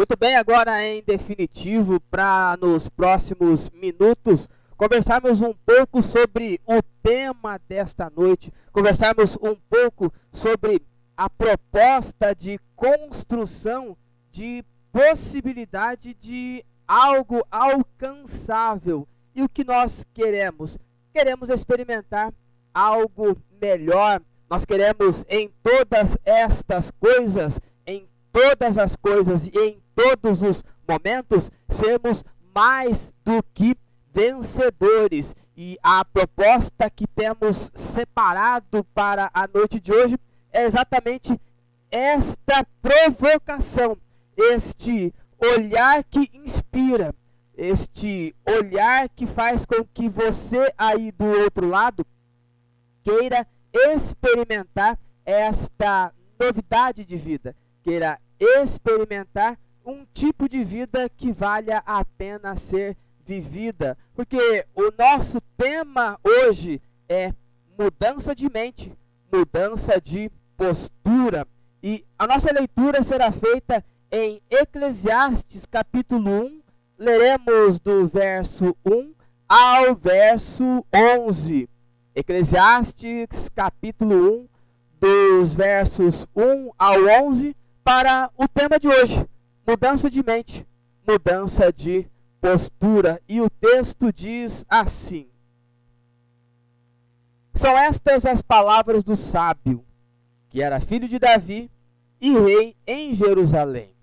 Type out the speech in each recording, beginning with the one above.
Muito bem, agora em definitivo, para nos próximos minutos conversarmos um pouco sobre o tema desta noite, conversarmos um pouco sobre a proposta de construção de possibilidade de algo alcançável. E o que nós queremos? Queremos experimentar algo melhor. Nós queremos em todas estas coisas, todas as coisas e em todos os momentos sermos mais do que vencedores. E a proposta que temos separado para a noite de hoje é exatamente esta provocação, este olhar que inspira, este olhar que faz com que você aí do outro lado queira experimentar esta novidade de vida, queira experimentar um tipo de vida que valha a pena ser vivida. Porque o nosso tema hoje é mudança de mente, mudança de postura. E a nossa leitura será feita em Eclesiastes capítulo 1, leremos do verso 1 ao verso 11. Eclesiastes capítulo 1, dos versos 1 ao 11, para o tema de hoje: mudança de mente, mudança de postura. E o texto diz assim: São estas as palavras do sábio, que era filho de Davi e rei em Jerusalém.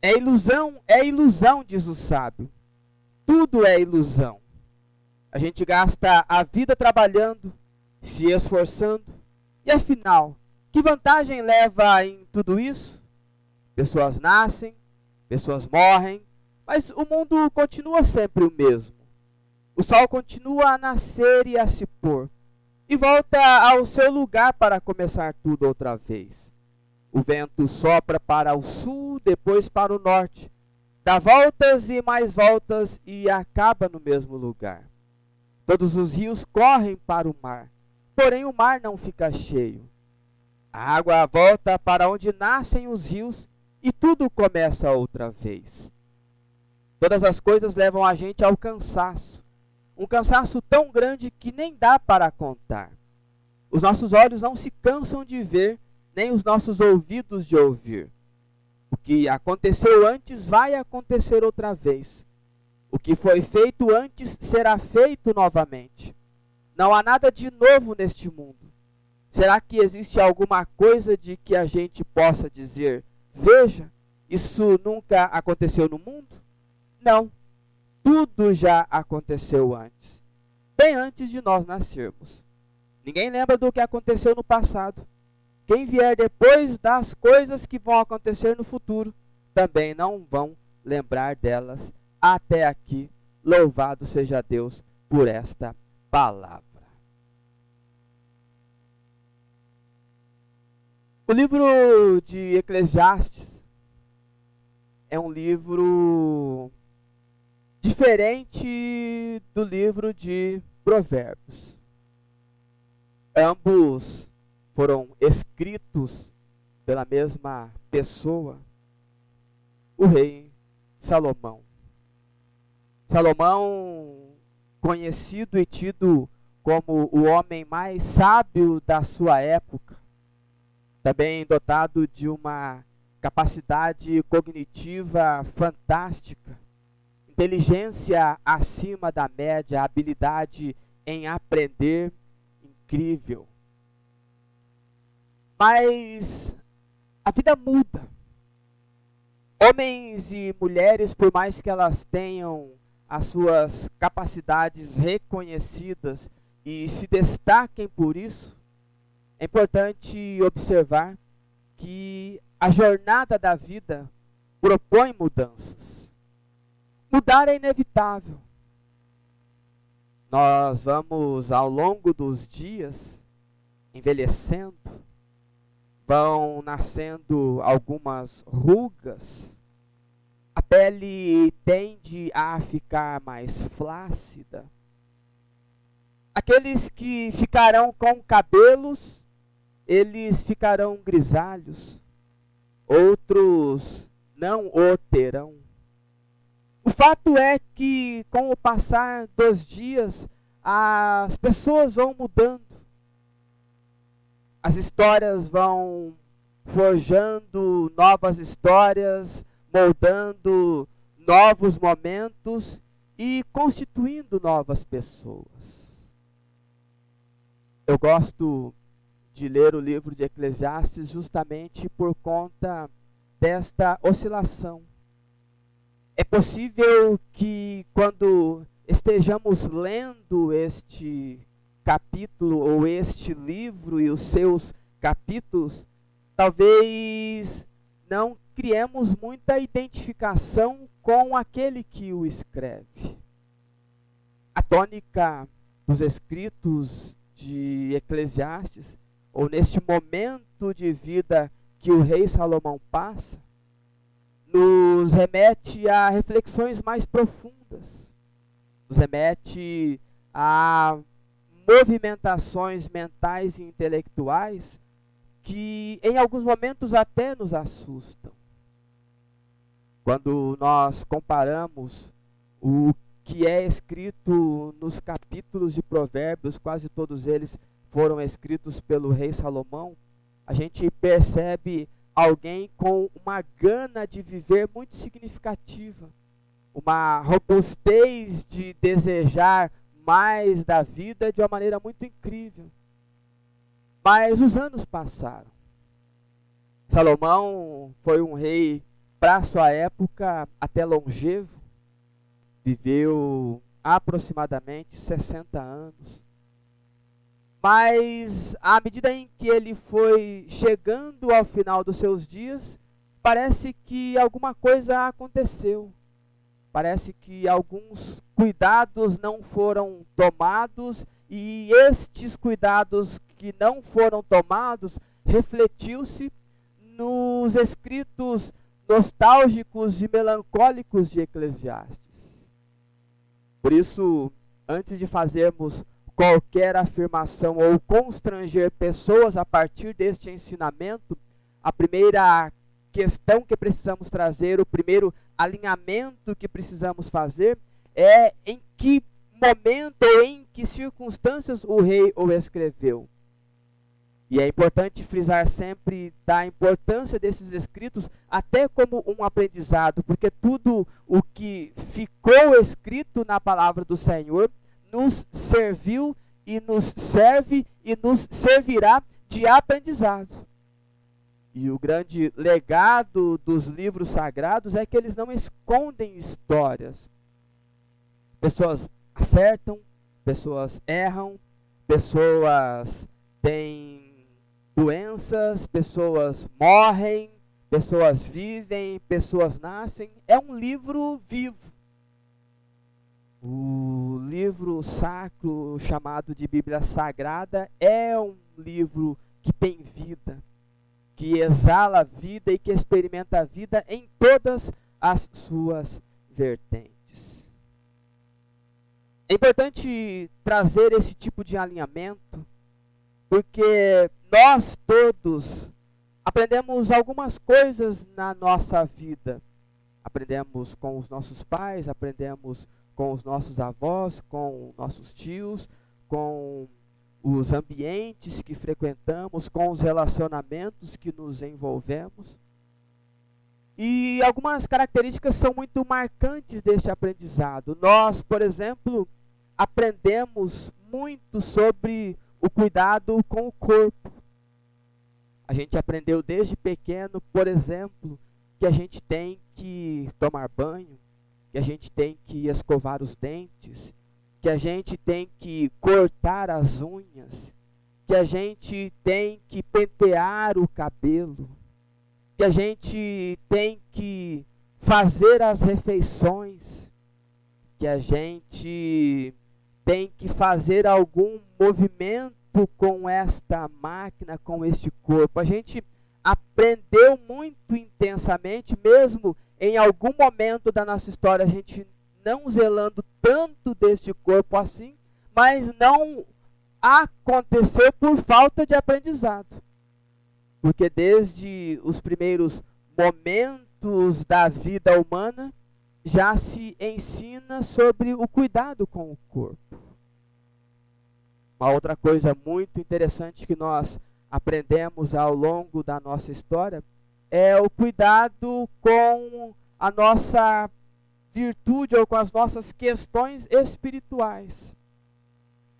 É ilusão, é ilusão, diz o sábio. Tudo é ilusão. A gente gasta a vida trabalhando, se esforçando, e afinal, que vantagem leva em tudo isso? Pessoas nascem, pessoas morrem, mas o mundo continua sempre o mesmo. O sol continua a nascer e a se pôr, e volta ao seu lugar para começar tudo outra vez. O vento sopra para o sul, depois para o norte, dá voltas e mais voltas e acaba no mesmo lugar. Todos os rios correm para o mar, porém o mar não fica cheio. A água volta para onde nascem os rios e tudo começa outra vez. Todas as coisas levam a gente ao cansaço, um cansaço tão grande que nem dá para contar. Os nossos olhos não se cansam de ver, nem os nossos ouvidos de ouvir. O que aconteceu antes vai acontecer outra vez. O que foi feito antes será feito novamente. Não há nada de novo neste mundo. Será que existe alguma coisa de que a gente possa dizer: veja, isso nunca aconteceu no mundo? Não. Tudo já aconteceu antes, bem antes de nós nascermos. Ninguém lembra do que aconteceu no passado. Quem vier depois das coisas que vão acontecer no futuro também não vão lembrar delas. Até aqui, louvado seja Deus por esta palavra. O livro de Eclesiastes é um livro diferente do livro de Provérbios. Ambos foram escritos pela mesma pessoa, o rei Salomão. Salomão, conhecido e tido como o homem mais sábio da sua época, também dotado de uma capacidade cognitiva fantástica, inteligência acima da média, habilidade em aprender incrível. Mas a vida muda. Homens e mulheres, por mais que elas tenham as suas capacidades reconhecidas e se destaquem por isso, é importante observar que a jornada da vida propõe mudanças. Mudar é inevitável. Nós vamos, ao longo dos dias, envelhecendo, vão nascendo algumas rugas, a pele tende a ficar mais flácida. Aqueles que ficarão com cabelos eles ficarão grisalhos, outros não o terão. O fato é que, com o passar dos dias, as pessoas vão mudando, as histórias vão forjando novas histórias, moldando novos momentos e constituindo novas pessoas. Eu gosto de ler o livro de Eclesiastes justamente por conta desta oscilação. É possível que quando estejamos lendo este capítulo ou este livro e os seus capítulos, talvez não criemos muita identificação com aquele que o escreve. A tônica dos escritos de Eclesiastes ou neste momento de vida que o rei Salomão passa, nos remete a reflexões mais profundas, nos remete a movimentações mentais e intelectuais que em alguns momentos até nos assustam. Quando nós comparamos o que é escrito nos capítulos de Provérbios, quase todos eles foram escritos pelo rei Salomão, a gente percebe alguém com uma gana de viver muito significativa, uma robustez de desejar mais da vida de uma maneira muito incrível. Mas os anos passaram. Salomão foi um rei para sua época até longevo, viveu aproximadamente 60 anos. Mas à medida em que ele foi chegando ao final dos seus dias, parece que alguma coisa aconteceu. Parece que alguns cuidados não foram tomados e estes cuidados que não foram tomados refletiu-se nos escritos nostálgicos e melancólicos de Eclesiastes. Por isso, antes de fazermos qualquer afirmação ou constranger pessoas a partir deste ensinamento, a primeira questão que precisamos trazer, o primeiro alinhamento que precisamos fazer é em que momento ou em que circunstâncias o rei o escreveu. E é importante frisar sempre da importância desses escritos, até como um aprendizado, porque tudo o que ficou escrito na palavra do Senhor nos serviu e nos serve e nos servirá de aprendizado. E o grande legado dos livros sagrados é que eles não escondem histórias. Pessoas acertam, pessoas erram, pessoas têm doenças, pessoas morrem, pessoas vivem, pessoas nascem. É um livro vivo. O livro sacro chamado de Bíblia Sagrada é um livro que tem vida, que exala a vida e que experimenta a vida em todas as suas vertentes. É importante trazer esse tipo de alinhamento, porque nós todos aprendemos algumas coisas na nossa vida. Aprendemos com os nossos pais, aprendemos com os nossos avós, com nossos tios, com os ambientes que frequentamos, com os relacionamentos que nos envolvemos. E algumas características são muito marcantes deste aprendizado. Nós, por exemplo, aprendemos muito sobre o cuidado com o corpo. A gente aprendeu desde pequeno, por exemplo, que a gente tem que tomar banho, que a gente tem que escovar os dentes, que a gente tem que cortar as unhas, que a gente tem que pentear o cabelo, que a gente tem que fazer as refeições, que a gente tem que fazer algum movimento com esta máquina, com este corpo. A gente aprendeu muito intensamente, mesmo em algum momento da nossa história, a gente não zelando tanto deste corpo assim, mas não aconteceu por falta de aprendizado. Porque desde os primeiros momentos da vida humana já se ensina sobre o cuidado com o corpo. Uma outra coisa muito interessante que nós aprendemos ao longo da nossa história é o cuidado com a nossa virtude ou com as nossas questões espirituais.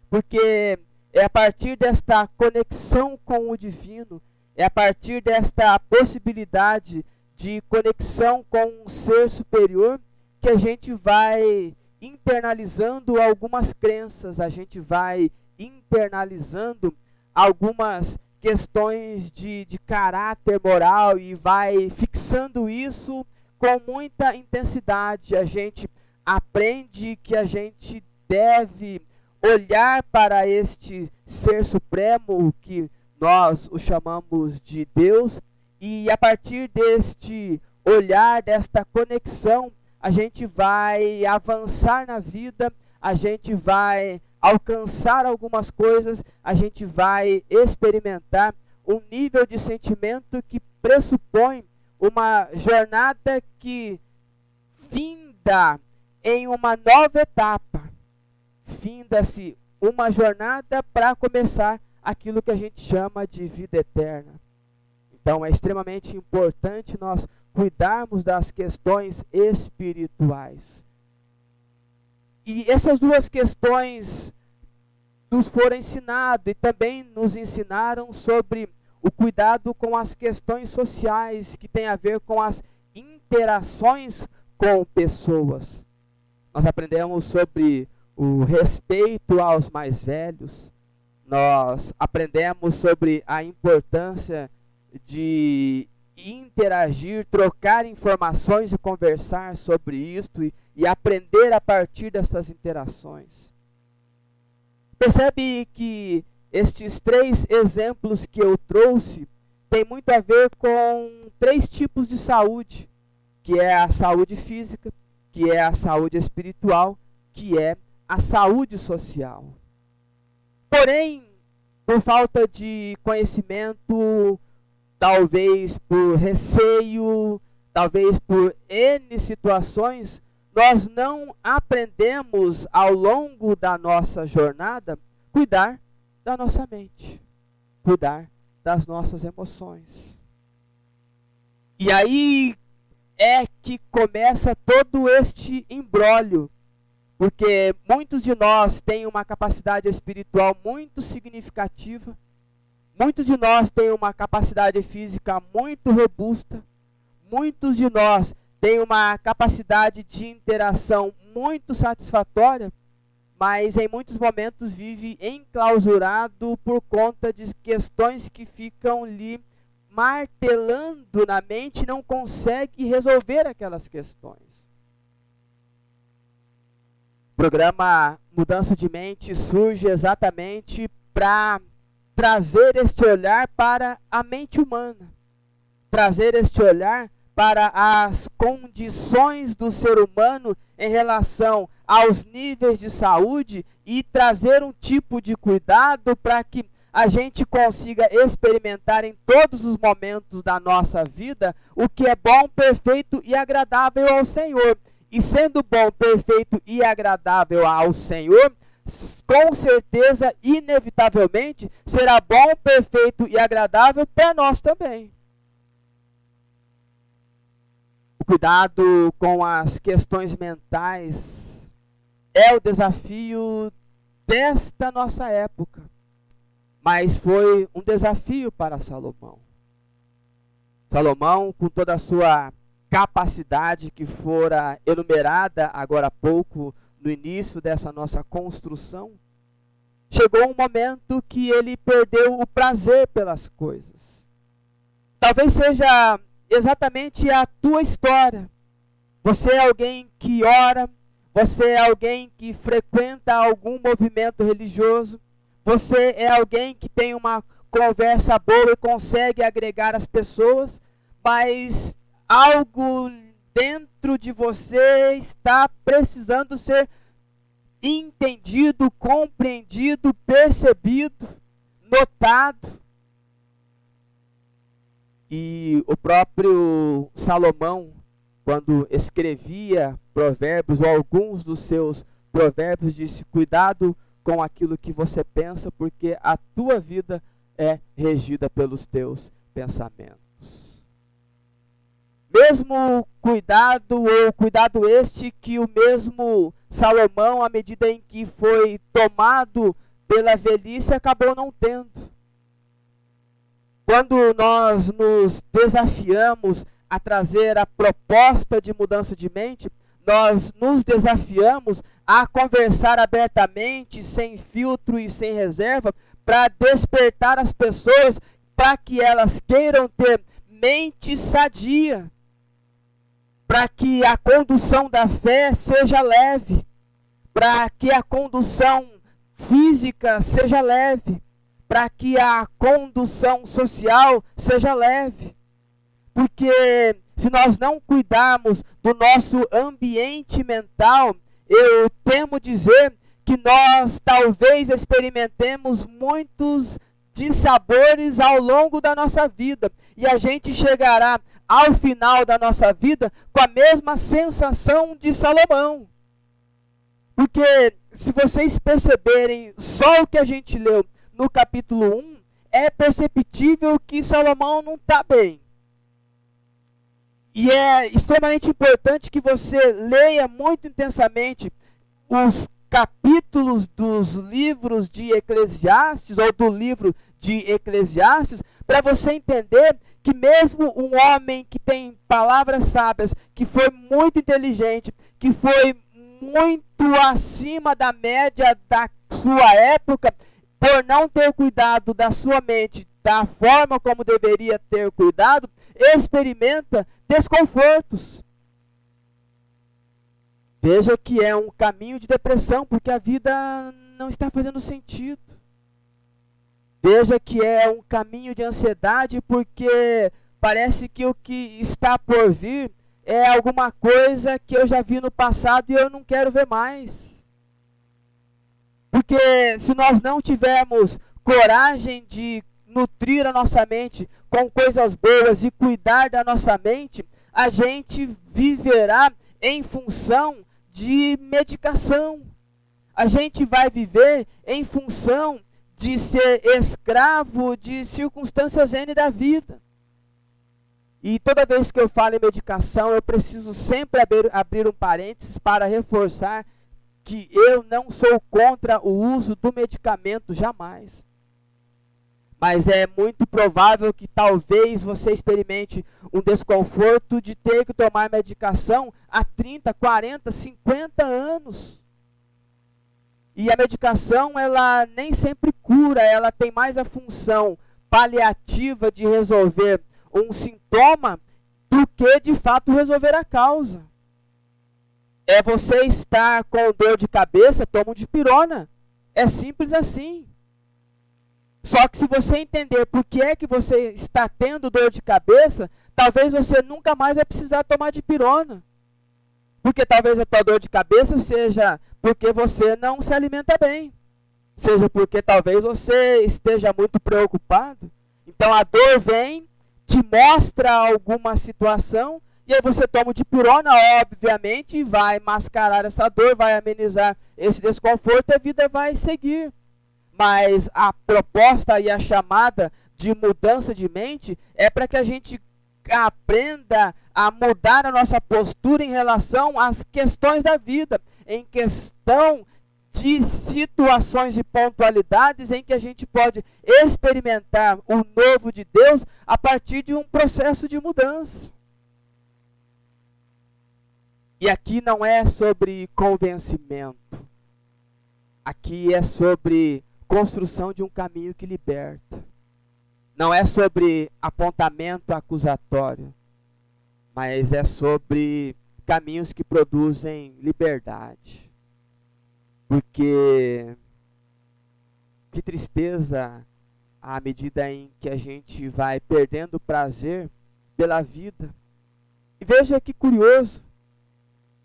Porque é a partir desta conexão com o divino é a partir desta possibilidade de conexão com um ser superior que a gente vai internalizando algumas crenças, a gente vai internalizando algumas questões de, de caráter moral e vai fixando isso com muita intensidade. A gente aprende que a gente deve olhar para este ser supremo que nós o chamamos de Deus, e a partir deste olhar, desta conexão, a gente vai avançar na vida, a gente vai alcançar algumas coisas, a gente vai experimentar um nível de sentimento que pressupõe uma jornada que finda em uma nova etapa. Finda-se uma jornada para começar aquilo que a gente chama de vida eterna. Então é extremamente importante nós cuidarmos das questões espirituais. E essas duas questões nos foram ensinadas e também nos ensinaram sobre o cuidado com as questões sociais que tem a ver com as interações com pessoas. Nós aprendemos sobre o respeito aos mais velhos, nós aprendemos sobre a importância de interagir, trocar informações e conversar sobre isto e, e aprender a partir dessas interações. Percebe que estes três exemplos que eu trouxe têm muito a ver com três tipos de saúde, que é a saúde física, que é a saúde espiritual, que é a saúde social. Porém, por falta de conhecimento, talvez por receio, talvez por N situações, nós não aprendemos ao longo da nossa jornada cuidar da nossa mente, cuidar das nossas emoções. E aí é que começa todo este embrólio porque muitos de nós têm uma capacidade espiritual muito significativa, muitos de nós têm uma capacidade física muito robusta, muitos de nós têm uma capacidade de interação muito satisfatória, mas em muitos momentos vive enclausurado por conta de questões que ficam lhe martelando na mente não consegue resolver aquelas questões. Programa Mudança de Mente surge exatamente para trazer este olhar para a mente humana, trazer este olhar para as condições do ser humano em relação aos níveis de saúde e trazer um tipo de cuidado para que a gente consiga experimentar em todos os momentos da nossa vida o que é bom, perfeito e agradável ao Senhor. E sendo bom, perfeito e agradável ao Senhor, com certeza, inevitavelmente, será bom, perfeito e agradável para nós também. O cuidado com as questões mentais é o desafio desta nossa época. Mas foi um desafio para Salomão. Salomão, com toda a sua capacidade que fora enumerada agora há pouco no início dessa nossa construção, chegou um momento que ele perdeu o prazer pelas coisas. Talvez seja exatamente a tua história. Você é alguém que ora, você é alguém que frequenta algum movimento religioso, você é alguém que tem uma conversa boa e consegue agregar as pessoas, mas algo dentro de você está precisando ser entendido, compreendido, percebido, notado. E o próprio Salomão, quando escrevia provérbios, ou alguns dos seus provérbios, disse: Cuidado com aquilo que você pensa, porque a tua vida é regida pelos teus pensamentos. Mesmo cuidado, ou cuidado este que o mesmo Salomão, à medida em que foi tomado pela velhice, acabou não tendo. Quando nós nos desafiamos a trazer a proposta de mudança de mente, nós nos desafiamos a conversar abertamente, sem filtro e sem reserva, para despertar as pessoas para que elas queiram ter mente sadia, para que a condução da fé seja leve, para que a condução física seja leve, para que a condução social seja leve. Porque se nós não cuidarmos do nosso ambiente mental, eu temo dizer que nós talvez experimentemos muitos dissabores ao longo da nossa vida e a gente chegará ao final da nossa vida com a mesma sensação de Salomão. Porque se vocês perceberem só o que a gente leu no capítulo 1, é perceptível que Salomão não está bem. E é extremamente importante que você leia muito intensamente os capítulos dos livros de Eclesiastes, ou do livro de Eclesiastes, para você entender que mesmo um homem que tem palavras sábias, que foi muito inteligente, que foi muito acima da média da sua época, por não ter cuidado da sua mente da forma como deveria ter cuidado, experimenta desconfortos. Veja que é um caminho de depressão, porque a vida não está fazendo sentido. Veja que é um caminho de ansiedade, porque parece que o que está por vir é alguma coisa que eu já vi no passado e eu não quero ver mais. Porque se nós não tivermos coragem de nutrir a nossa mente com coisas boas e cuidar da nossa mente, a gente viverá em função de medicação. A gente vai viver em função de ser escravo de circunstâncias N da vida. E toda vez que eu falo em medicação, eu preciso sempre abrir, abrir um parênteses para reforçar que eu não sou contra o uso do medicamento, jamais. Mas é muito provável que talvez você experimente um desconforto de ter que tomar medicação há 30, 40, 50 anos. E a medicação, ela nem sempre cura, ela tem mais a função paliativa de resolver um sintoma do que de fato resolver a causa. É você estar com dor de cabeça, toma um de pirona. É simples assim. Só que se você entender por que é que você está tendo dor de cabeça, talvez você nunca mais vai precisar tomar de pirona. Porque talvez a tua dor de cabeça seja porque você não se alimenta bem. Seja porque talvez você esteja muito preocupado. Então a dor vem, te mostra alguma situação, e aí você toma de pirona, obviamente, e vai mascarar essa dor, vai amenizar esse desconforto e a vida vai seguir. Mas a proposta e a chamada de mudança de mente é para que a gente aprenda a mudar a nossa postura em relação às questões da vida, em questão de situações e pontualidades em que a gente pode experimentar o novo de Deus a partir de um processo de mudança. E aqui não é sobre convencimento. Aqui é sobre construção de um caminho que liberta. Não é sobre apontamento acusatório, mas é sobre caminhos que produzem liberdade. Porque que tristeza à medida em que a gente vai perdendo prazer pela vida. E veja que curioso,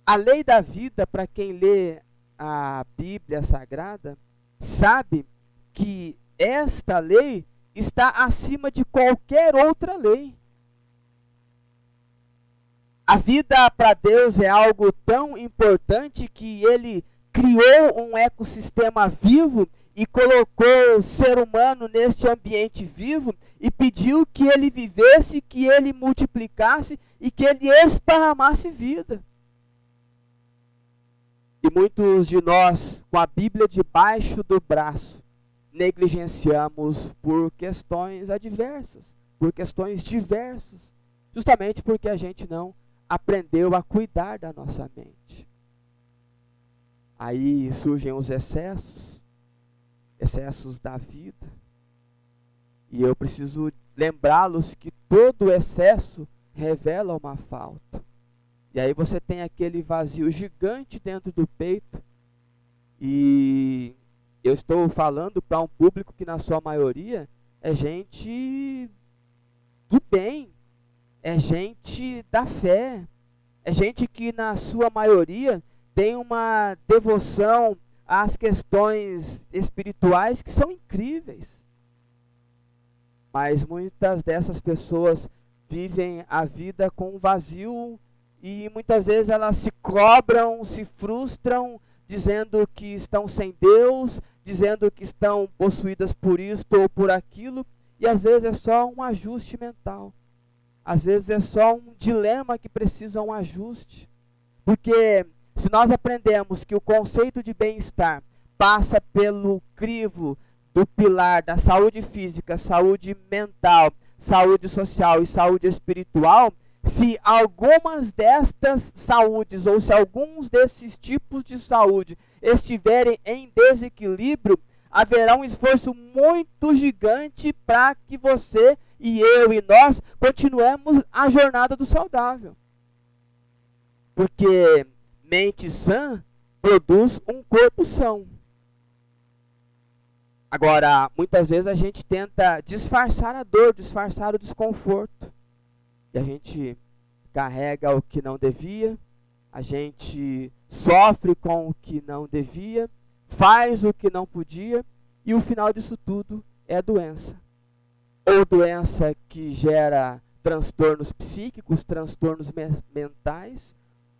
a lei da vida, para quem lê a Bíblia Sagrada, sabe que esta lei está acima de qualquer outra lei. A vida para Deus é algo tão importante que ele criou um ecossistema vivo e colocou o ser humano neste ambiente vivo e pediu que ele vivesse, que ele multiplicasse e que ele esparramasse vida. E muitos de nós, com a Bíblia debaixo do braço, negligenciamos por questões adversas, por questões diversas, justamente porque a gente não aprendeu a cuidar da nossa mente. Aí surgem os excessos, excessos da vida. E eu preciso lembrá-los que todo excesso revela uma falta. E aí você tem aquele vazio gigante dentro do peito. E eu estou falando para um público que, na sua maioria, é gente do bem, é gente da fé, é gente que, na sua maioria, tem uma devoção às questões espirituais que são incríveis. Mas muitas dessas pessoas vivem a vida com vazio e muitas vezes elas se cobram, se frustram, dizendo que estão sem Deus, dizendo que estão possuídas por isto ou por aquilo, e às vezes é só um ajuste mental. Às vezes é só um dilema que precisa um ajuste. Porque se nós aprendemos que o conceito de bem-estar passa pelo crivo do pilar da saúde física, saúde mental, saúde social e saúde espiritual, se algumas destas saúdes ou se alguns desses tipos de saúde estiverem em desequilíbrio, haverá um esforço muito gigante para que você e eu e nós continuemos a jornada do saudável. Porque mente sã produz um corpo são. Agora, muitas vezes a gente tenta disfarçar a dor, disfarçar o desconforto. E a gente carrega o que não devia, a gente sofre com o que não devia, faz o que não podia, e o final disso tudo é doença. Ou doença que gera transtornos psíquicos, transtornos me mentais,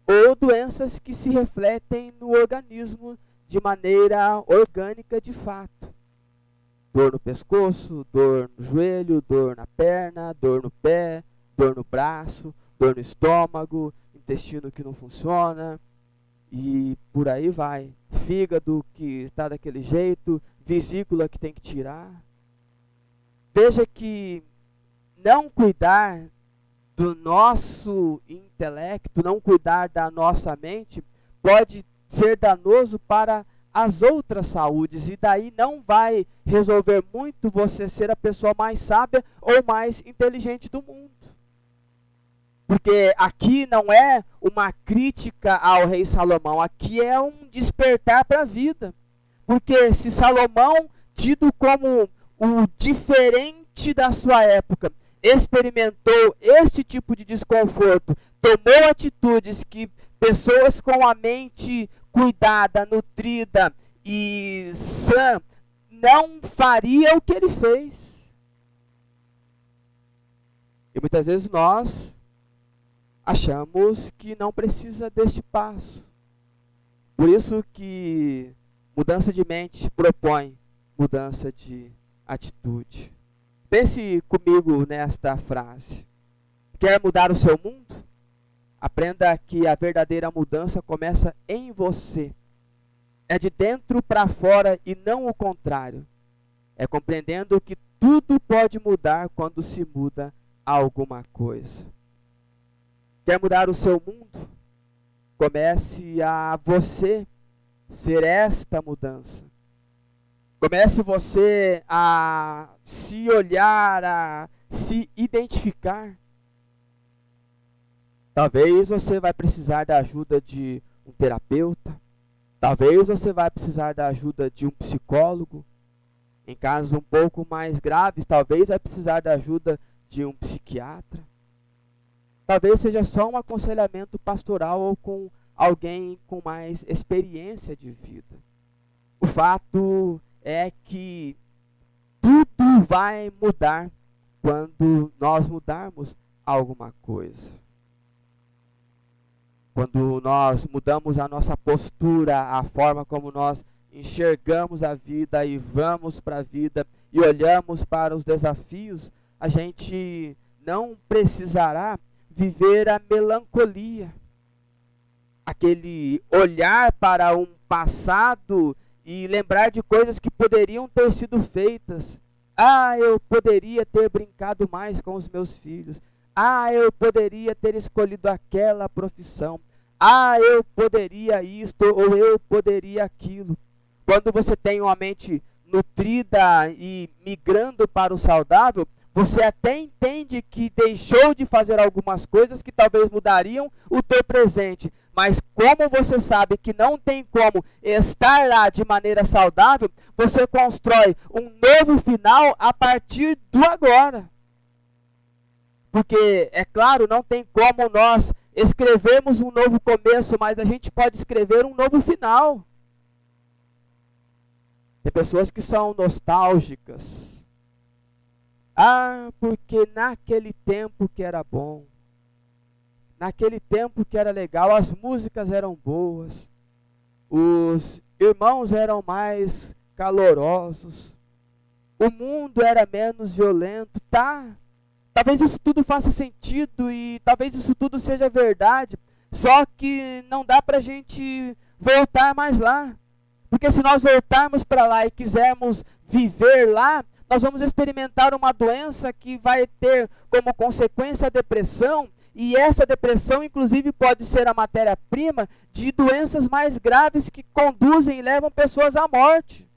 ou doenças que se refletem no organismo de maneira orgânica de fato. Dor no pescoço, dor no joelho, dor na perna, dor no pé, dor no braço, dor no estômago, intestino que não funciona, e por aí vai. Fígado que está daquele jeito, vesícula que tem que tirar. Veja que não cuidar do nosso intelecto, não cuidar da nossa mente, pode ser danoso para as outras saúdes, e daí não vai resolver muito você ser a pessoa mais sábia ou mais inteligente do mundo. Porque aqui não é uma crítica ao rei Salomão, aqui é um despertar para a vida. Porque se Salomão, tido como o diferente da sua época experimentou esse tipo de desconforto, tomou atitudes que pessoas com a mente cuidada, nutrida e sã não faria o que ele fez. E muitas vezes nós achamos que não precisa deste passo. Por isso que mudança de mente propõe mudança de atitude. Pense comigo nesta frase. Quer mudar o seu mundo? Aprenda que a verdadeira mudança começa em você. É de dentro para fora e não o contrário. É compreendendo que tudo pode mudar quando se muda alguma coisa. Quer mudar o seu mundo? Comece a você ser esta mudança. Comece você a se olhar, a se identificar. Talvez você vai precisar da ajuda de um terapeuta. Talvez você vai precisar da ajuda de um psicólogo. Em casos um pouco mais graves, talvez vai precisar da ajuda de um psiquiatra. Talvez seja só um aconselhamento pastoral ou com alguém com mais experiência de vida. O fato é que tudo vai mudar quando nós mudarmos alguma coisa. Quando nós mudamos a nossa postura, a forma como nós enxergamos a vida e vamos para a vida e olhamos para os desafios, a gente não precisará viver a melancolia. Aquele olhar para um passado e lembrar de coisas que poderiam ter sido feitas. Ah, eu poderia ter brincado mais com os meus filhos. Ah, eu poderia ter escolhido aquela profissão. Ah, eu poderia isto ou eu poderia aquilo. Quando você tem uma mente nutrida e migrando para o saudável, você até entende que deixou de fazer algumas coisas que talvez mudariam o teu presente, mas como você sabe que não tem como estar lá de maneira saudável, você constrói um novo final a partir do agora. Porque, é claro, não tem como nós escrevermos um novo começo, mas a gente pode escrever um novo final. Tem pessoas que são nostálgicas ah, porque naquele tempo que era bom, naquele tempo que era legal, as músicas eram boas, os irmãos eram mais calorosos, o mundo era menos violento, tá? Talvez isso tudo faça sentido e talvez isso tudo seja verdade, só que não dá para a gente voltar mais lá. Porque se nós voltarmos para lá e quisermos viver lá, nós vamos experimentar uma doença que vai ter como consequência a depressão, e essa depressão, inclusive, pode ser a matéria-prima de doenças mais graves que conduzem e levam pessoas à morte.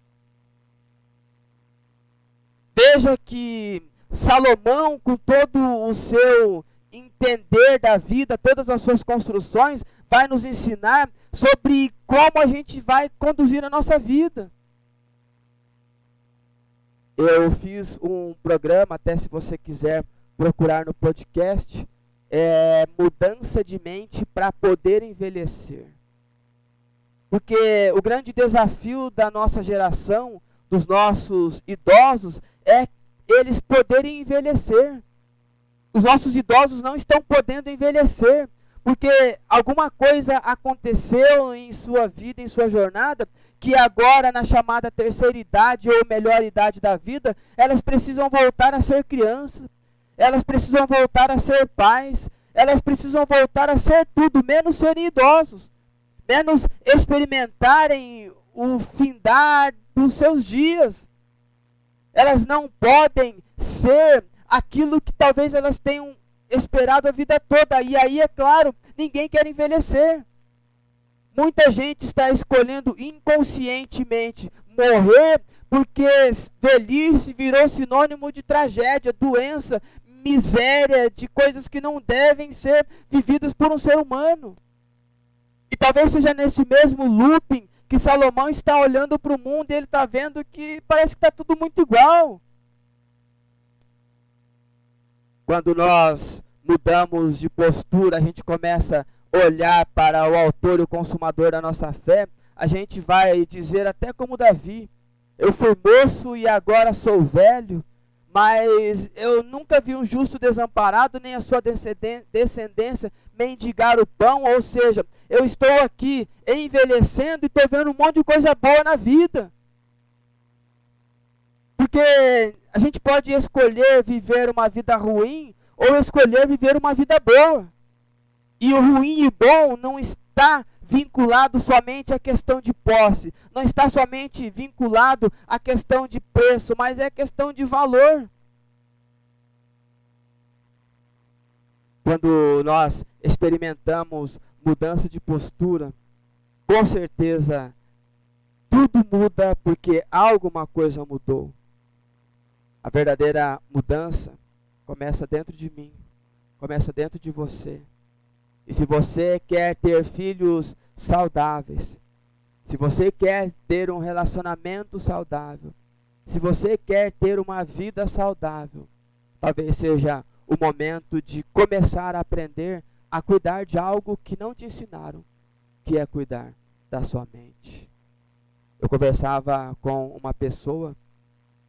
Veja que Salomão, com todo o seu entender da vida, todas as suas construções, vai nos ensinar sobre como a gente vai conduzir a nossa vida. Eu fiz um programa, até se você quiser procurar no podcast, é, mudança de mente para poder envelhecer. Porque o grande desafio da nossa geração, dos nossos idosos, é eles poderem envelhecer. Os nossos idosos não estão podendo envelhecer, porque alguma coisa aconteceu em sua vida, em sua jornada, que agora, na chamada terceira idade ou melhor idade da vida, elas precisam voltar a ser crianças, elas precisam voltar a ser pais, elas precisam voltar a ser tudo, menos serem idosos, menos experimentarem o findar dos seus dias. Elas não podem ser aquilo que talvez elas tenham esperado a vida toda. E aí, é claro, ninguém quer envelhecer. Muita gente está escolhendo inconscientemente morrer porque feliz virou sinônimo de tragédia, doença, miséria, de coisas que não devem ser vividas por um ser humano. E talvez seja nesse mesmo looping que Salomão está olhando para o mundo e ele está vendo que parece que está tudo muito igual. Quando nós mudamos de postura, a gente começa a olhar para o autor e o consumador da nossa fé, a gente vai dizer até como Davi: Eu fui moço e agora sou velho, mas eu nunca vi um justo desamparado, nem a sua descendência mendigar o pão. Ou seja, eu estou aqui envelhecendo e estou vendo um monte de coisa boa na vida. Porque a gente pode escolher viver uma vida ruim ou escolher viver uma vida boa. E o ruim e bom não está vinculado somente à questão de posse, não está somente vinculado à questão de preço, mas é questão de valor. Quando nós experimentamos mudança de postura, com certeza tudo muda porque alguma coisa mudou. A verdadeira mudança começa dentro de mim, começa dentro de você. E se você quer ter filhos saudáveis, se você quer ter um relacionamento saudável, se você quer ter uma vida saudável, talvez seja o momento de começar a aprender a cuidar de algo que não te ensinaram, que é cuidar da sua mente. Eu conversava com uma pessoa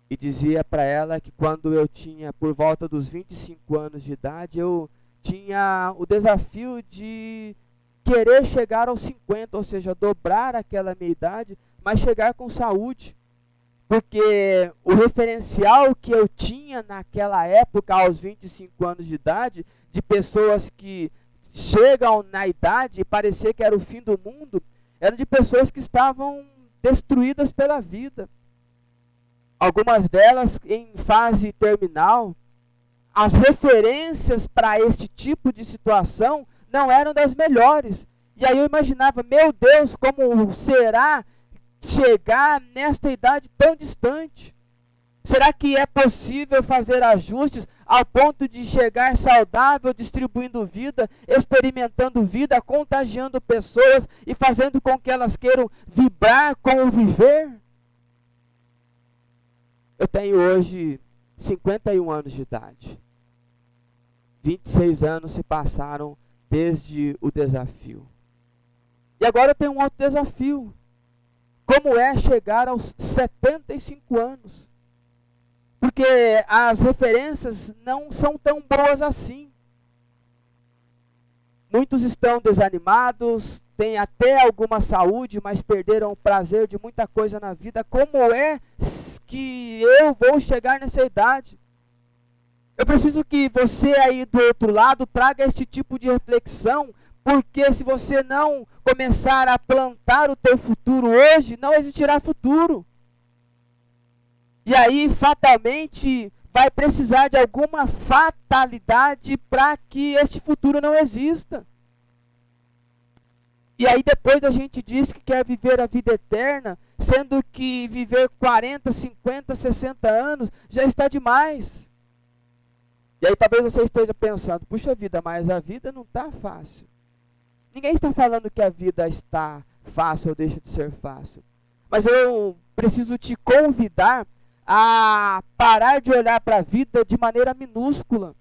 e dizia para ela que quando eu tinha por volta dos 25 anos de idade, eu tinha o desafio de querer chegar aos 50, ou seja, dobrar aquela minha idade, mas chegar com saúde. Porque o referencial que eu tinha naquela época, aos 25 anos de idade, de pessoas que chegam na idade e parecer que era o fim do mundo, eram de pessoas que estavam destruídas pela vida. Algumas delas em fase terminal, as referências para este tipo de situação não eram das melhores. E aí eu imaginava, meu Deus, como será chegar nesta idade tão distante? Será que é possível fazer ajustes ao ponto de chegar saudável, distribuindo vida, experimentando vida, contagiando pessoas e fazendo com que elas queiram vibrar com o viver? Eu tenho hoje 51 anos de idade. 26 anos se passaram desde o desafio. E agora tenho um outro desafio. Como é chegar aos 75 anos? Porque as referências não são tão boas assim. Muitos estão desanimados, têm até alguma saúde, mas perderam o prazer de muita coisa na vida. Como é que eu vou chegar nessa idade? Eu preciso que você aí do outro lado traga esse tipo de reflexão, porque se você não começar a plantar o teu futuro hoje, não existirá futuro. E aí, fatalmente, vai precisar de alguma fatalidade para que este futuro não exista. E aí depois a gente diz que quer viver a vida eterna, sendo que viver 40, 50, 60 anos já está demais. E aí talvez você esteja pensando, puxa vida, mas a vida não está fácil. Ninguém está falando que a vida está fácil ou deixa de ser fácil. Mas eu preciso te convidar a parar de olhar para a vida de maneira minúscula.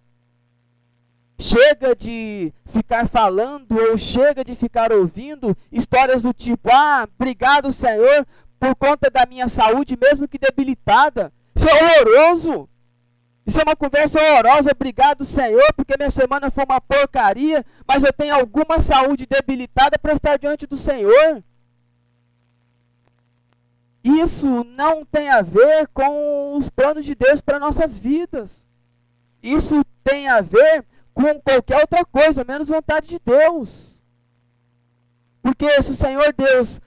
Chega de ficar falando ou chega de ficar ouvindo histórias do tipo: ah, obrigado, Senhor, por conta da minha saúde, mesmo que debilitada. Isso é horroroso. Isso é uma conversa horrorosa. Obrigado, Senhor, porque minha semana foi uma porcaria, mas eu tenho alguma saúde debilitada para estar diante do Senhor. Isso não tem a ver com os planos de Deus para nossas vidas. Isso tem a ver com qualquer outra coisa, menos vontade de Deus. Porque se o Senhor Deus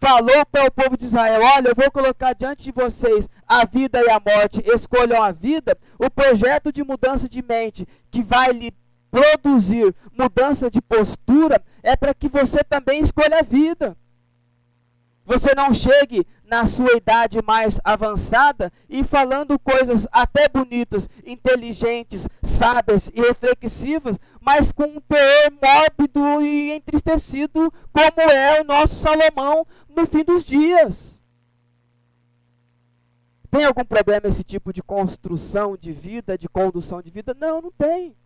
falou para o povo de Israel: Olha, eu vou colocar diante de vocês a vida e a morte, escolham a vida. O projeto de mudança de mente que vai lhe produzir mudança de postura é para que você também escolha a vida. Você não chegue na sua idade mais avançada e falando coisas até bonitas, inteligentes, sábias e reflexivas, mas com um teor mórbido e entristecido, como é o nosso Salomão no fim dos dias. Tem algum problema esse tipo de construção de vida, de condução de vida? Não, não tem.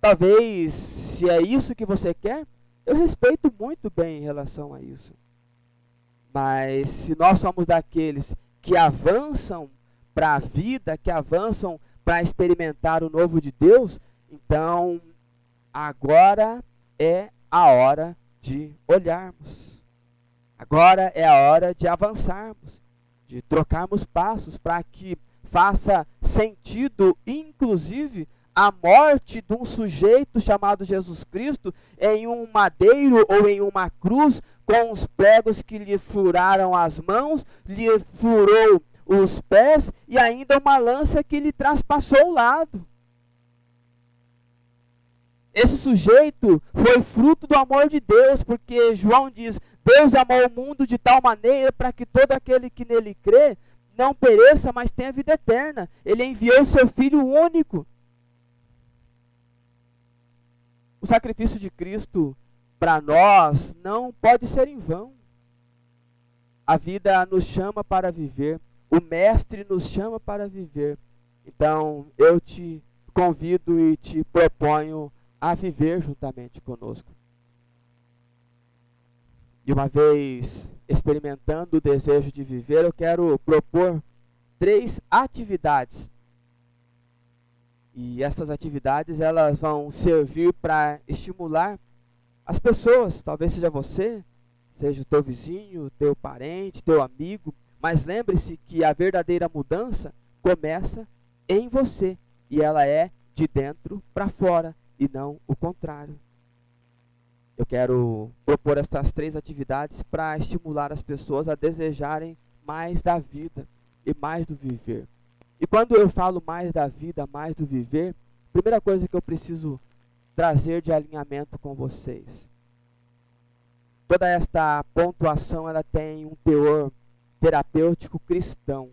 Talvez, se é isso que você quer, eu respeito muito bem em relação a isso. Mas se nós somos daqueles que avançam para a vida, que avançam para experimentar o novo de Deus, então agora é a hora de olharmos. Agora é a hora de avançarmos, de trocarmos passos para que faça sentido, inclusive, a morte de um sujeito chamado Jesus Cristo em um madeiro ou em uma cruz, com os pregos que lhe furaram as mãos, lhe furou os pés e ainda uma lança que lhe traspassou o lado. Esse sujeito foi fruto do amor de Deus, porque João diz: Deus amou o mundo de tal maneira para que todo aquele que nele crê não pereça, mas tenha vida eterna. Ele enviou seu Filho único. O sacrifício de Cristo para nós não pode ser em vão. A vida nos chama para viver, o Mestre nos chama para viver. Então eu te convido e te proponho a viver juntamente conosco. E uma vez experimentando o desejo de viver, eu quero propor três atividades. E essas atividades elas vão servir para estimular as pessoas, talvez seja você, seja o teu vizinho, teu parente, teu amigo, mas lembre-se que a verdadeira mudança começa em você e ela é de dentro para fora e não o contrário. Eu quero propor estas três atividades para estimular as pessoas a desejarem mais da vida e mais do viver. E quando eu falo mais da vida, mais do viver, a primeira coisa que eu preciso trazer de alinhamento com vocês. Toda esta pontuação ela tem um teor terapêutico cristão.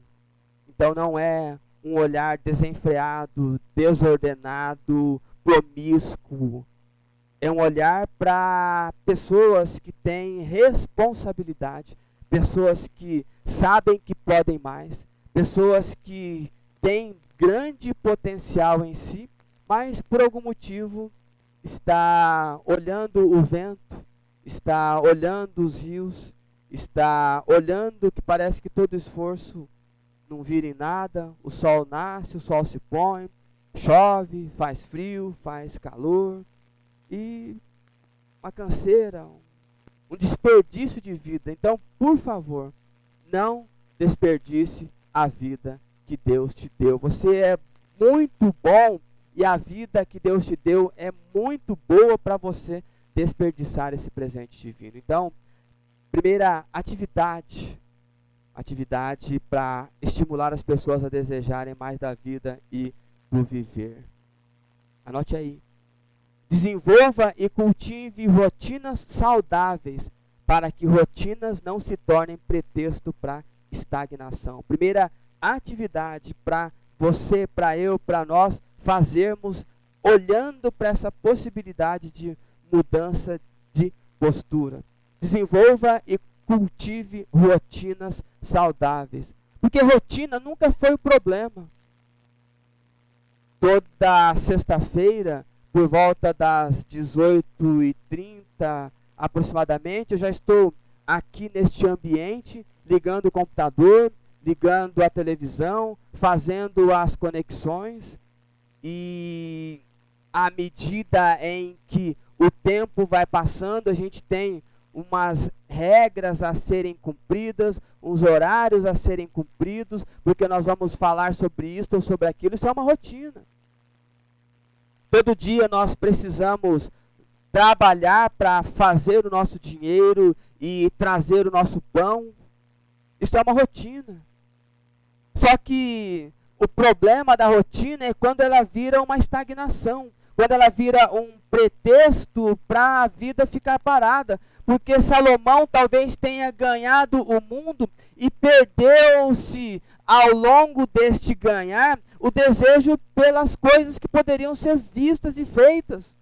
Então não é um olhar desenfreado, desordenado, promíscuo. É um olhar para pessoas que têm responsabilidade, pessoas que sabem que podem mais, pessoas que têm grande potencial em si, mas por algum motivo está olhando o vento, está olhando os rios, está olhando que parece que todo esforço não vira em nada, o sol nasce, o sol se põe, Chove, faz frio, faz calor e uma canseira, um desperdício de vida. Então, por favor, não desperdice a vida que Deus te deu. Você é muito bom e a vida que Deus te deu é muito boa para você desperdiçar esse presente divino. Então, primeira atividade, atividade para estimular as pessoas a desejarem mais da vida e do viver. Anote aí. Desenvolva e cultive rotinas saudáveis para que rotinas não se tornem pretexto para estagnação. Primeira atividade para você, para eu, para nós fazermos olhando para essa possibilidade de mudança de postura. Desenvolva e cultive rotinas saudáveis. Porque rotina nunca foi o problema toda sexta-feira, por volta das 18h30 aproximadamente, eu já estou aqui neste ambiente, ligando o computador, ligando a televisão, fazendo as conexões e à medida em que o tempo vai passando, a gente tem umas regras a serem cumpridas, uns horários a serem cumpridos, porque nós vamos falar sobre isso ou sobre aquilo, isso é uma rotina. Todo dia nós precisamos trabalhar para fazer o nosso dinheiro e trazer o nosso pão. Isso é uma rotina. Só que o problema da rotina é quando ela vira uma estagnação, quando ela vira um pretexto para a vida ficar parada. Porque Salomão talvez tenha ganhado o mundo e perdeu-se ao longo deste ganhar o desejo pelas coisas que poderiam ser vistas e feitas.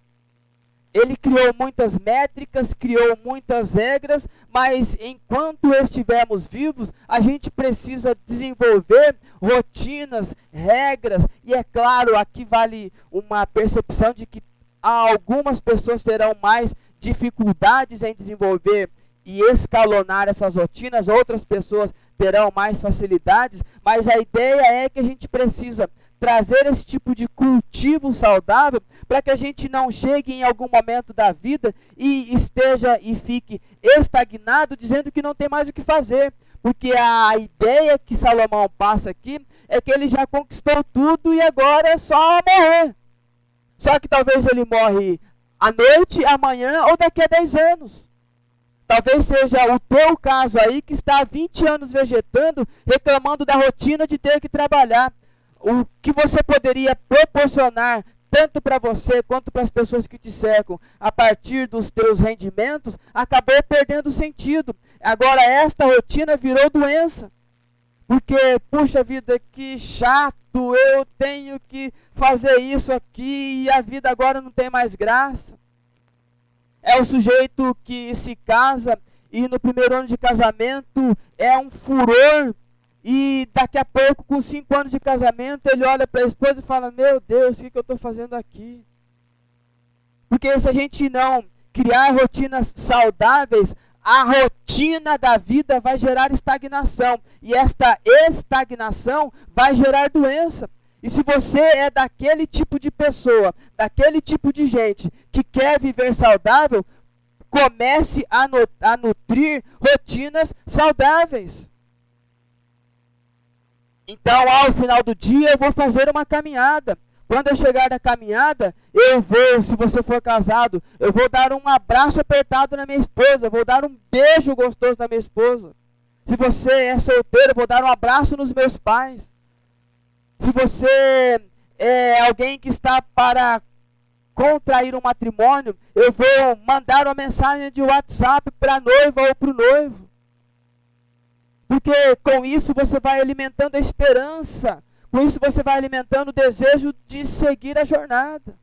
Ele criou muitas métricas, criou muitas regras, mas enquanto estivermos vivos, a gente precisa desenvolver rotinas, regras, e é claro, aqui vale uma percepção de que algumas pessoas terão mais dificuldades em desenvolver e escalonar essas rotinas, outras pessoas terão mais facilidades, mas a ideia é que a gente precisa trazer esse tipo de cultivo saudável para que a gente não chegue em algum momento da vida e esteja e fique estagnado dizendo que não tem mais o que fazer. Porque a ideia que Salomão passa aqui é que ele já conquistou tudo e agora é só morrer. Só que talvez ele morre à noite, amanhã ou daqui a 10 anos. Talvez seja o teu caso aí que está há 20 anos vegetando, reclamando da rotina de ter que trabalhar. O que você poderia proporcionar tanto para você quanto para as pessoas que te cercam, a partir dos teus rendimentos, acabou perdendo sentido. Agora esta rotina virou doença. Porque, puxa vida, que chato, eu tenho que fazer isso aqui e a vida agora não tem mais graça. É o sujeito que se casa e no primeiro ano de casamento é um furor e daqui a pouco, com cinco anos de casamento, ele olha para a esposa e fala: Meu Deus, o que, que eu estou fazendo aqui? Porque se a gente não criar rotinas saudáveis, a rotina da vida vai gerar estagnação. E esta estagnação vai gerar doença. E se você é daquele tipo de pessoa, daquele tipo de gente que quer viver saudável, comece a, a nutrir rotinas saudáveis. Então, ao final do dia, eu vou fazer uma caminhada. Quando eu chegar na caminhada, eu vou, se você for casado, eu vou dar um abraço apertado na minha esposa, vou dar um beijo gostoso na minha esposa. Se você é solteiro, eu vou dar um abraço nos meus pais. Se você é alguém que está para contrair um matrimônio, eu vou mandar uma mensagem de WhatsApp para a noiva ou para o noivo. Porque com isso você vai alimentando a esperança, com isso você vai alimentando o desejo de seguir a jornada.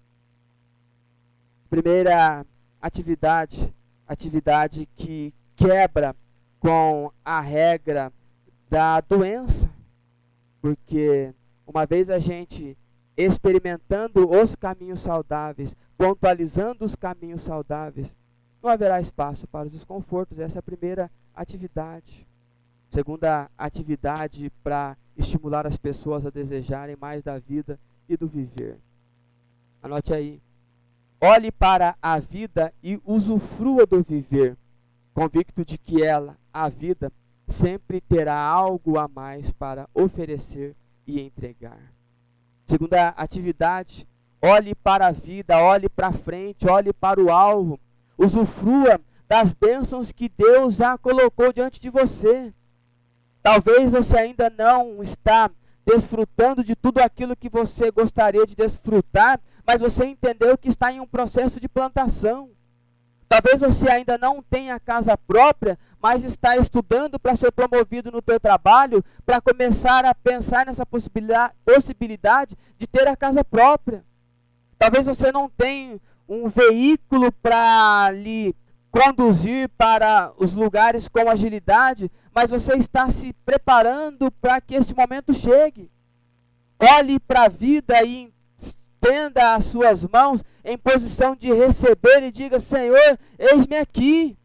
Primeira atividade, atividade que quebra com a regra da doença. Porque uma vez a gente experimentando os caminhos saudáveis, pontualizando os caminhos saudáveis, não haverá espaço para os desconfortos. Essa é a primeira atividade. Segunda atividade para estimular as pessoas a desejarem mais da vida e do viver. Anote aí. Olhe para a vida e usufrua do viver, convicto de que ela, a vida, sempre terá algo a mais para oferecer e entregar. Segunda atividade, olhe para a vida, olhe para frente, olhe para o alvo. Usufrua das bênçãos que Deus já colocou diante de você. Talvez você ainda não está desfrutando de tudo aquilo que você gostaria de desfrutar, mas você entendeu que está em um processo de plantação. Talvez você ainda não tenha casa própria, mas está estudando para ser promovido no teu trabalho, para começar a pensar nessa possibilidade, de ter a casa própria. Talvez você não tenha um veículo para lhe conduzir para os lugares com agilidade, mas você está se preparando para que este momento chegue. Olhe para a vida e estenda as suas mãos em posição de receber e diga: Senhor, eis-me aqui.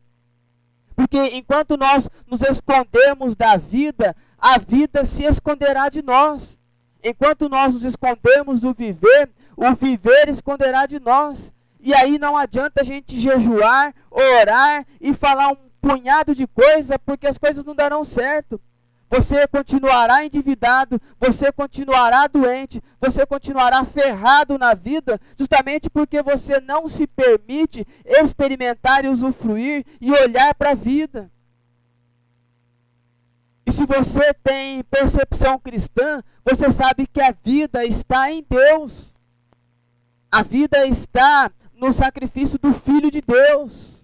Porque enquanto nós nos escondemos da vida, a vida se esconderá de nós. Enquanto nós nos escondemos do viver, o viver esconderá de nós. E aí não adianta a gente jejuar, orar e falar um punhado de coisa, porque as coisas não darão certo. Você continuará endividado, você continuará doente, você continuará ferrado na vida, justamente porque você não se permite experimentar e usufruir e olhar para a vida. E se você tem percepção cristã, você sabe que a vida está em Deus. A vida está no sacrifício do Filho de Deus.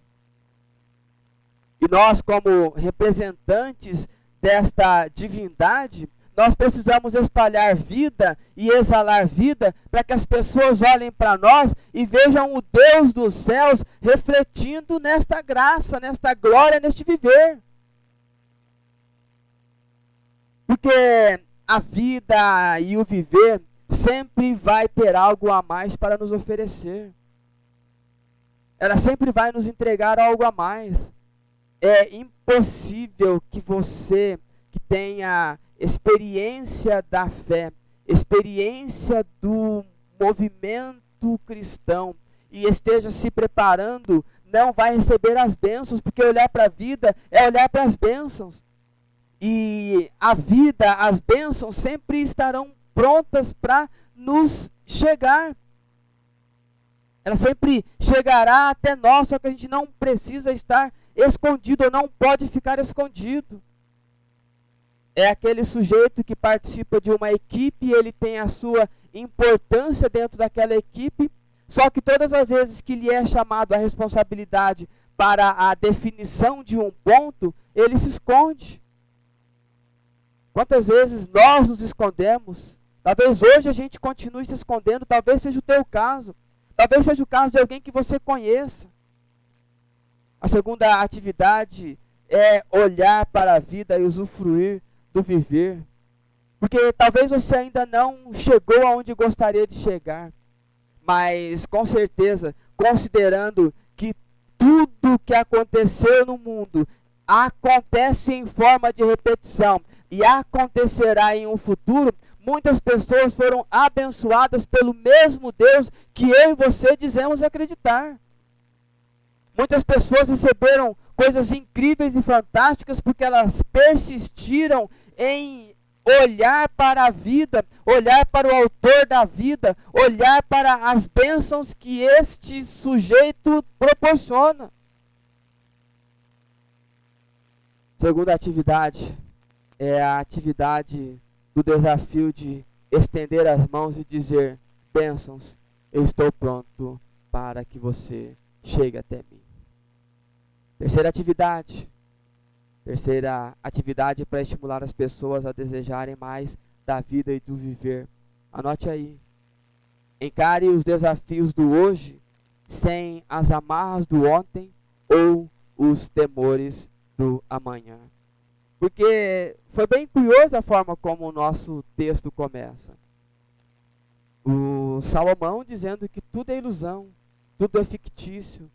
E nós, como representantes desta divindade, nós precisamos espalhar vida e exalar vida para que as pessoas olhem para nós e vejam o Deus dos céus refletindo nesta graça, nesta glória, neste viver. Porque a vida e o viver sempre vai ter algo a mais para nos oferecer. Ela sempre vai nos entregar algo a mais. É impossível que você que tenha experiência da fé, experiência do movimento cristão e esteja se preparando, não vai receber as bênçãos, porque olhar para a vida é olhar para as bênçãos. E a vida, as bênçãos sempre estarão prontas para nos chegar. Ela sempre chegará até nós, só que a gente não precisa estar escondido ou não pode ficar escondido. É aquele sujeito que participa de uma equipe, ele tem a sua importância dentro daquela equipe, só que todas as vezes que lhe é chamado a responsabilidade para a definição de um ponto, ele se esconde. Quantas vezes nós nos escondemos? Talvez hoje a gente continue se escondendo, talvez seja o teu caso. Talvez seja o caso de alguém que você conheça. A segunda atividade é olhar para a vida e usufruir do viver. Porque talvez você ainda não chegou aonde gostaria de chegar. Mas com certeza, considerando que tudo que aconteceu no mundo acontece em forma de repetição e acontecerá em um futuro, muitas pessoas foram abençoadas pelo mesmo Deus que eu e você dizemos acreditar. Muitas pessoas receberam coisas incríveis e fantásticas porque elas persistiram em olhar para a vida, olhar para o autor da vida, olhar para as bênçãos que este sujeito proporciona. Segunda atividade é a atividade do desafio de estender as mãos e dizer: bênçãos, eu estou pronto para que você chegue até mim. Terceira atividade. Terceira atividade para estimular as pessoas a desejarem mais da vida e do viver. Anote aí. Encare os desafios do hoje sem as amarras do ontem ou os temores do amanhã. Porque foi bem curiosa a forma como o nosso texto começa. O Salomão dizendo que tudo é ilusão, tudo é fictício,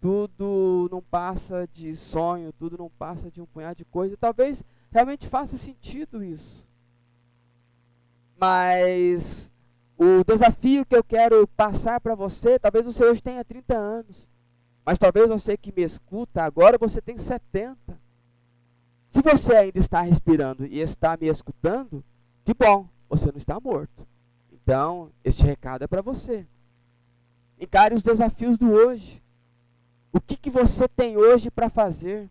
tudo não passa de sonho, tudo não passa de um punhado de coisa. Talvez realmente faça sentido isso. Mas o desafio que eu quero passar para você, talvez você hoje tenha 30 anos, mas talvez você que me escuta agora, você tem 70. Se você ainda está respirando e está me escutando, que bom, você não está morto. Então, este recado é para você. Encare os desafios do hoje. O que, que você tem hoje para fazer?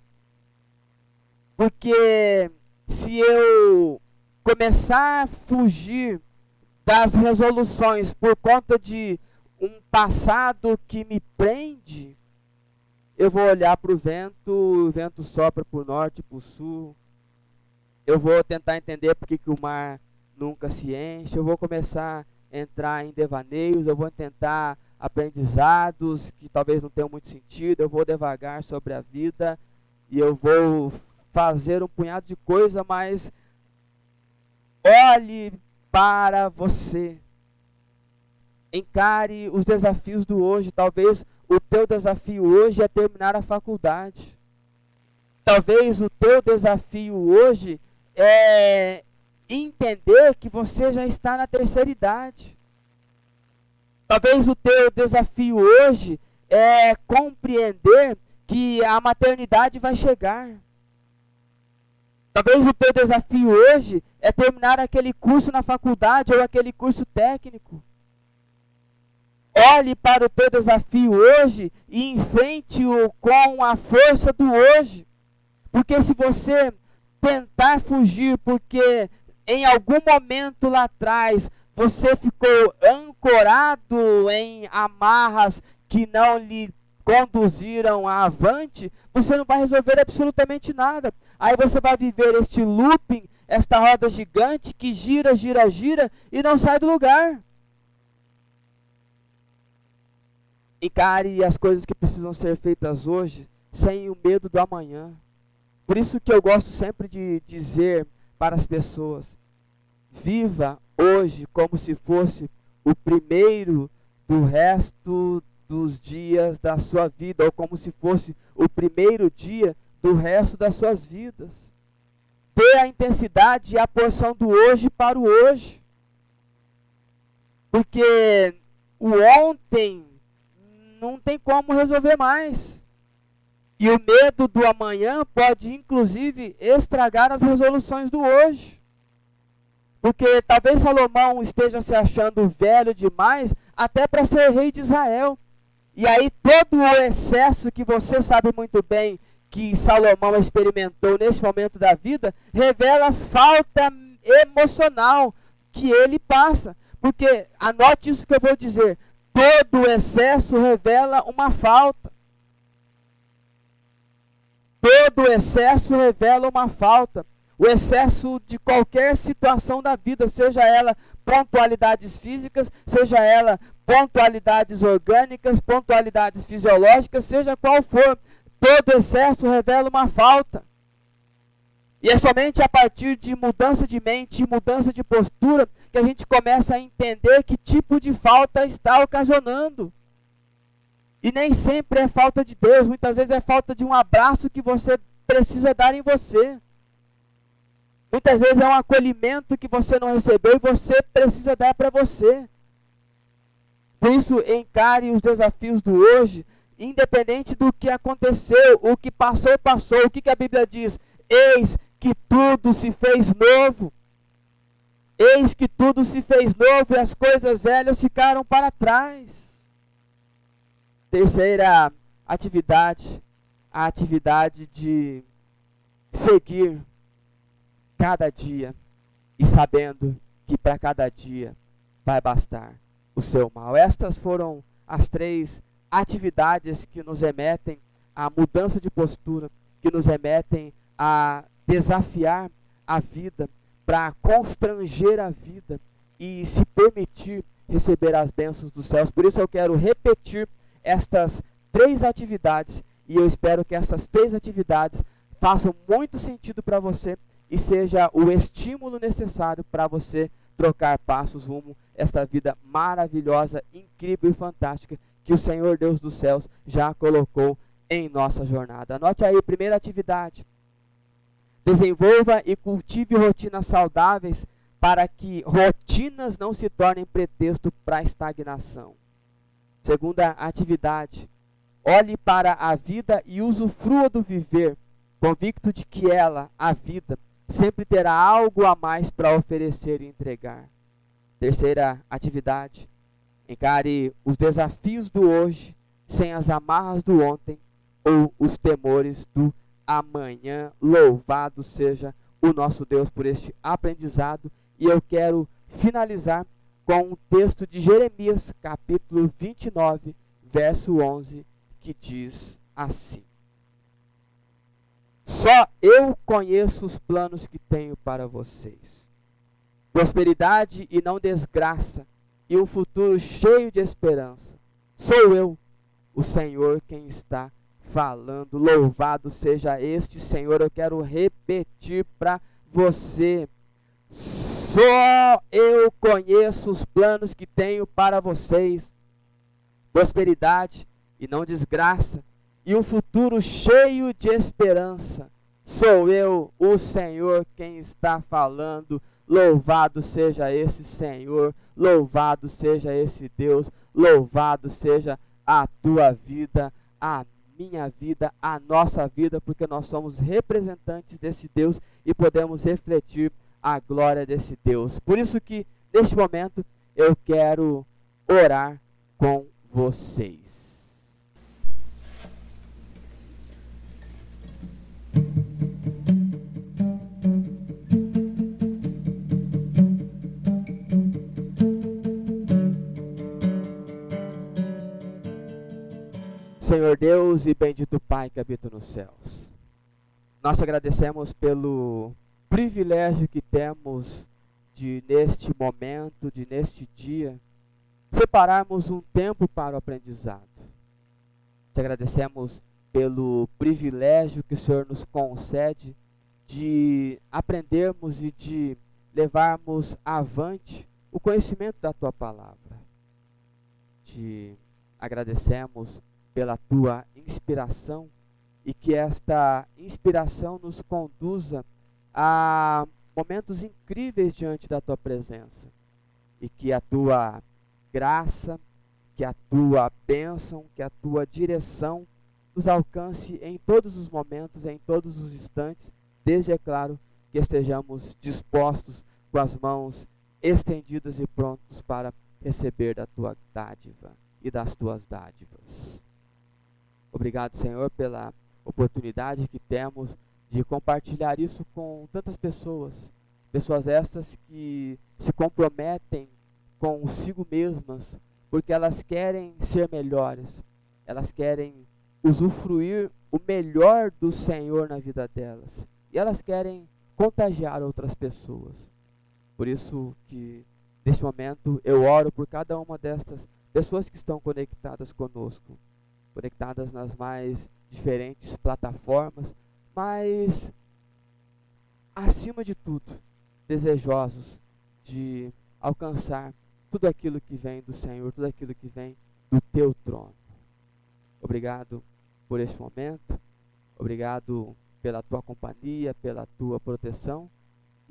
Porque se eu começar a fugir das resoluções por conta de um passado que me prende, eu vou olhar para o vento, o vento sopra para o norte, para o sul. Eu vou tentar entender por que, que o mar nunca se enche. Eu vou começar a entrar em devaneios, eu vou tentar aprendizados que talvez não tenham muito sentido. Eu vou devagar sobre a vida e eu vou fazer um punhado de coisa, mas olhe para você. Encare os desafios do hoje. Talvez o teu desafio hoje é terminar a faculdade. Talvez o teu desafio hoje é entender que você já está na terceira idade. Talvez o teu desafio hoje é compreender que a maternidade vai chegar. Talvez o teu desafio hoje é terminar aquele curso na faculdade ou aquele curso técnico. Olhe para o teu desafio hoje e enfrente-o com a força do hoje. Porque se você tentar fugir porque em algum momento lá atrás você ficou ancorado em amarras que não lhe conduziram avante, você não vai resolver absolutamente nada. Aí você vai viver este looping, esta roda gigante que gira, gira, gira e não sai do lugar. Encare as coisas que precisam ser feitas hoje sem o medo do amanhã. Por isso que eu gosto sempre de dizer para as pessoas: viva hoje como se fosse o primeiro do resto dos dias da sua vida, ou como se fosse o primeiro dia do resto das suas vidas. Dê a intensidade e a porção do hoje para o hoje. Porque o ontem não tem como resolver mais. E o medo do amanhã pode, inclusive, estragar as resoluções do hoje. Porque talvez Salomão esteja se achando velho demais até para ser rei de Israel. E aí todo o excesso que você sabe muito bem que Salomão experimentou nesse momento da vida revela falta emocional que ele passa. Porque anote isso que eu vou dizer: todo excesso revela uma falta. Todo excesso revela uma falta. O excesso de qualquer situação da vida, seja ela pontualidades físicas, seja ela pontualidades orgânicas, pontualidades fisiológicas, seja qual for, todo excesso revela uma falta. E é somente a partir de mudança de mente, mudança de postura, que a gente começa a entender que tipo de falta está ocasionando. E nem sempre é falta de Deus, muitas vezes é falta de um abraço que você precisa dar em você. Muitas vezes é um acolhimento que você não recebeu e você precisa dar para você. Por isso, encare os desafios do hoje, independente do que aconteceu, o que passou, passou. O que, que a Bíblia diz? Eis que tudo se fez novo. Eis que tudo se fez novo e as coisas velhas ficaram para trás. Terceira atividade, a atividade de seguir cada dia e sabendo que para cada dia vai bastar o seu mal. Estas foram as três atividades que nos remetem à mudança de postura, que nos remetem a desafiar a vida, para constranger a vida e se permitir receber as bênçãos dos céus. Por isso eu quero repetir estas três atividades e eu espero que essas três atividades façam muito sentido para você e seja o estímulo necessário para você trocar passos rumo a esta vida maravilhosa, incrível e fantástica que o Senhor Deus dos céus já colocou em nossa jornada. Anote aí, primeira atividade. Desenvolva e cultive rotinas saudáveis para que rotinas não se tornem pretexto para estagnação. Segunda atividade, olhe para a vida e usufrua do viver, convicto de que ela, a vida, sempre terá algo a mais para oferecer e entregar. Terceira atividade, encare os desafios do hoje sem as amarras do ontem ou os temores do amanhã. Louvado seja o nosso Deus por este aprendizado. E eu quero finalizar com um texto de Jeremias, capítulo 29, verso 11, que diz assim: Só eu conheço os planos que tenho para vocês. Prosperidade e não desgraça, e um futuro cheio de esperança. Sou eu, o Senhor, quem está falando. Louvado seja este Senhor. Eu quero repetir para você. Só eu conheço os planos que tenho para vocês: prosperidade e não desgraça, e um futuro cheio de esperança. Sou eu, o Senhor, quem está falando. Louvado seja esse Senhor, louvado seja esse Deus, louvado seja a tua vida. a minha vida, a nossa vida, porque nós somos representantes desse Deus e podemos refletir a glória desse Deus. Por isso que neste momento eu quero orar com vocês. Senhor Deus e bendito Pai que habita nos céus. Nós agradecemos pelo privilégio que temos de, neste momento, de neste dia, separarmos um tempo para o aprendizado. Te agradecemos pelo privilégio que o Senhor nos concede de aprendermos e de levarmos avante o conhecimento da tua palavra. Te agradecemos pela tua inspiração e que esta inspiração nos conduza a momentos incríveis diante da tua presença e que a tua graça, que a tua bênção, que a tua direção nos alcance em todos os momentos, em todos os instantes, desde, é claro, que estejamos dispostos com as mãos estendidas e prontos para receber da tua dádiva e das tuas dádivas. Obrigado, Senhor, pela oportunidade que temos de compartilhar isso com tantas pessoas, pessoas estas que se comprometem consigo mesmas, porque elas querem ser melhores, elas querem usufruir o melhor do Senhor na vida delas, e elas querem contagiar outras pessoas. Por isso que nesse momento eu oro por cada uma destas pessoas que estão conectadas conosco, conectadas nas mais diferentes plataformas, mas acima de tudo, desejosos de alcançar tudo aquilo que vem do Senhor, tudo aquilo que vem do teu trono. Obrigado por este momento, obrigado pela tua companhia, pela tua proteção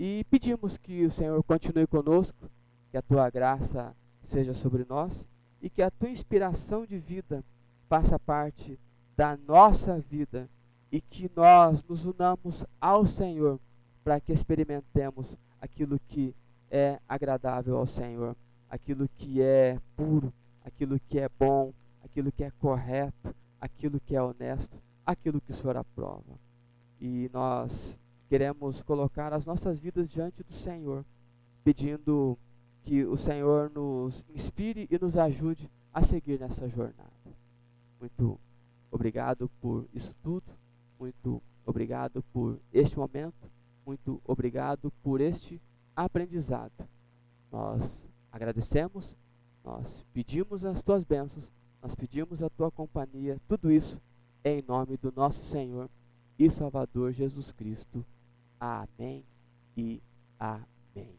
e pedimos que o Senhor continue conosco, que a tua graça seja sobre nós e que a tua inspiração de vida faça parte da nossa vida e que nós nos unamos ao Senhor para que experimentemos aquilo que é agradável ao Senhor, aquilo que é puro, aquilo que é bom, aquilo que é correto, aquilo que é honesto, aquilo que o Senhor aprova. E nós queremos colocar as nossas vidas diante do Senhor, pedindo que o Senhor nos inspire e nos ajude a seguir nessa jornada. Muito obrigado por isso tudo, muito obrigado por este momento, muito obrigado por este aprendizado. Nós agradecemos, nós pedimos as tuas bênçãos, nós pedimos a tua companhia, tudo isso em nome do nosso Senhor e Salvador Jesus Cristo. Amém e amém.